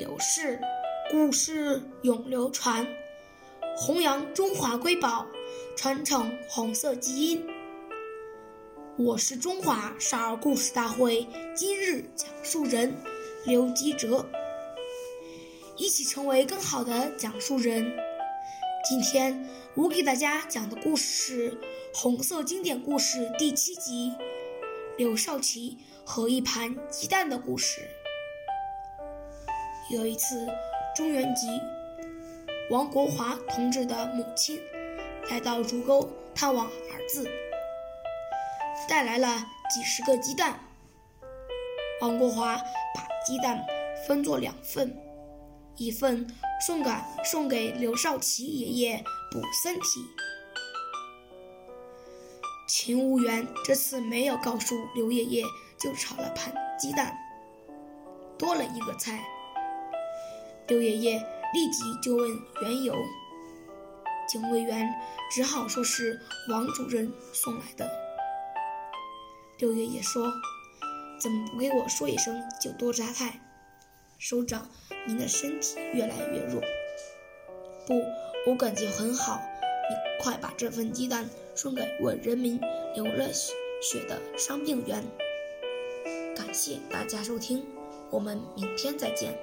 有事，故事永流传，弘扬中华瑰宝，传承红色基因。我是中华少儿故事大会今日讲述人刘基哲，一起成为更好的讲述人。今天我给大家讲的故事是《红色经典故事》第七集《刘少奇和一盘鸡蛋》的故事。有一次，中元节，王国华同志的母亲来到竹沟探望儿子，带来了几十个鸡蛋。王国华把鸡蛋分作两份，一份送给送给刘少奇爷爷补身体。勤务员这次没有告诉刘爷爷，就炒了盘鸡蛋，多了一个菜。刘爷爷立即就问缘由，警卫员只好说是王主任送来的。刘爷爷说：“怎么不给我说一声就多加菜？首长，您的身体越来越弱。”不，我感觉很好。你快把这份鸡蛋送给为人民流了血的伤病员。感谢大家收听，我们明天再见。